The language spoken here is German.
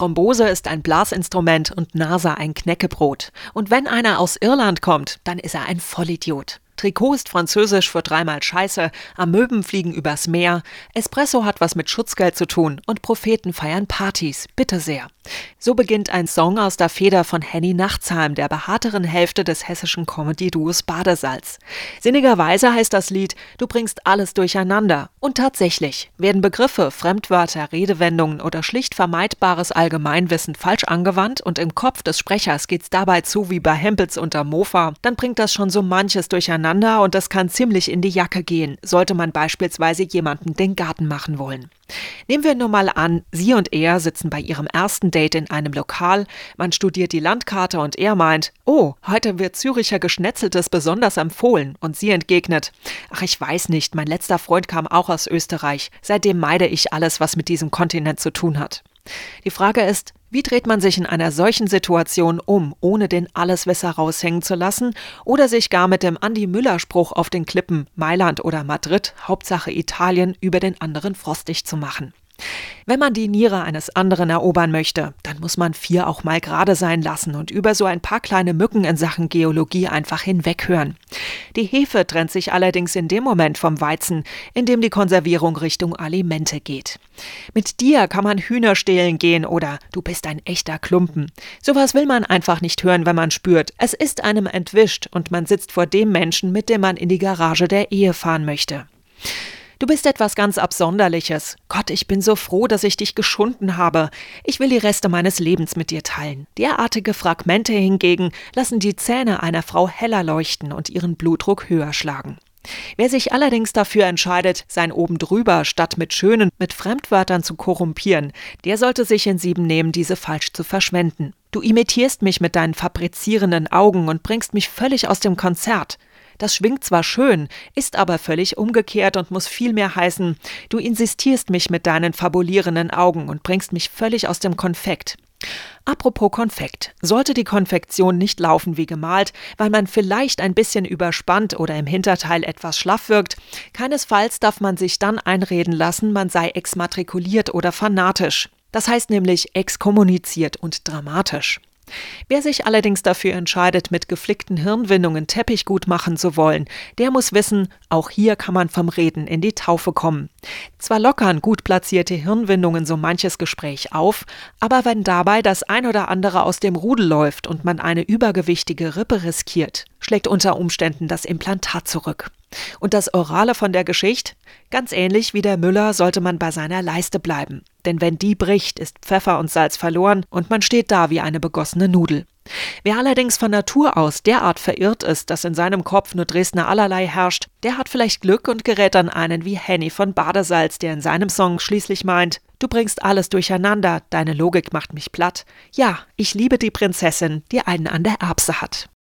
Thrombose ist ein Blasinstrument und NASA ein Knäckebrot. Und wenn einer aus Irland kommt, dann ist er ein Vollidiot. Trikot ist französisch für dreimal Scheiße, Amöben fliegen übers Meer, Espresso hat was mit Schutzgeld zu tun und Propheten feiern Partys. Bitte sehr. So beginnt ein Song aus der Feder von Henny Nachtsheim, der behaarteren Hälfte des hessischen Comedy-Duos Badesalz. Sinnigerweise heißt das Lied Du bringst alles durcheinander. Und tatsächlich, werden Begriffe, Fremdwörter, Redewendungen oder schlicht vermeidbares Allgemeinwissen falsch angewandt und im Kopf des Sprechers geht's dabei zu wie bei Hempels unter Mofa, dann bringt das schon so manches durcheinander und das kann ziemlich in die Jacke gehen, sollte man beispielsweise jemanden den Garten machen wollen. Nehmen wir nur mal an, sie und er sitzen bei ihrem ersten Date in einem Lokal, man studiert die Landkarte und er meint, oh, heute wird Züricher Geschnetzeltes besonders empfohlen und sie entgegnet, ach ich weiß nicht, mein letzter Freund kam auch aus Österreich, seitdem meide ich alles, was mit diesem Kontinent zu tun hat. Die Frage ist, wie dreht man sich in einer solchen Situation um, ohne den Alleswisser raushängen zu lassen oder sich gar mit dem Andi Müller-Spruch auf den Klippen Mailand oder Madrid, Hauptsache Italien, über den anderen frostig zu machen? Wenn man die Niere eines anderen erobern möchte, dann muss man vier auch mal gerade sein lassen und über so ein paar kleine Mücken in Sachen Geologie einfach hinweghören. Die Hefe trennt sich allerdings in dem Moment vom Weizen, in dem die Konservierung Richtung Alimente geht. Mit dir kann man Hühner stehlen gehen oder du bist ein echter Klumpen. Sowas will man einfach nicht hören, wenn man spürt, es ist einem entwischt und man sitzt vor dem Menschen, mit dem man in die Garage der Ehe fahren möchte. Du bist etwas ganz Absonderliches. Gott, ich bin so froh, dass ich dich geschunden habe. Ich will die Reste meines Lebens mit dir teilen. Derartige Fragmente hingegen lassen die Zähne einer Frau heller leuchten und ihren Blutdruck höher schlagen. Wer sich allerdings dafür entscheidet, sein oben drüber statt mit schönen, mit Fremdwörtern zu korrumpieren, der sollte sich in sieben nehmen, diese falsch zu verschwenden. Du imitierst mich mit deinen fabrizierenden Augen und bringst mich völlig aus dem Konzert. Das schwingt zwar schön, ist aber völlig umgekehrt und muss vielmehr heißen, du insistierst mich mit deinen fabulierenden Augen und bringst mich völlig aus dem Konfekt. Apropos Konfekt. Sollte die Konfektion nicht laufen wie gemalt, weil man vielleicht ein bisschen überspannt oder im Hinterteil etwas schlaff wirkt, keinesfalls darf man sich dann einreden lassen, man sei exmatrikuliert oder fanatisch. Das heißt nämlich exkommuniziert und dramatisch. Wer sich allerdings dafür entscheidet, mit geflickten Hirnwindungen Teppich gut machen zu wollen, der muss wissen, auch hier kann man vom Reden in die Taufe kommen. Zwar lockern gut platzierte Hirnwindungen so manches Gespräch auf, aber wenn dabei das ein oder andere aus dem Rudel läuft und man eine übergewichtige Rippe riskiert, schlägt unter Umständen das Implantat zurück. Und das Orale von der Geschichte? Ganz ähnlich wie der Müller sollte man bei seiner Leiste bleiben. Denn wenn die bricht, ist Pfeffer und Salz verloren und man steht da wie eine begossene Nudel. Wer allerdings von Natur aus derart verirrt ist, dass in seinem Kopf nur Dresdner allerlei herrscht, der hat vielleicht Glück und gerät an einen wie Henny von Badesalz, der in seinem Song schließlich meint, du bringst alles durcheinander, deine Logik macht mich platt. Ja, ich liebe die Prinzessin, die einen an der Erbse hat.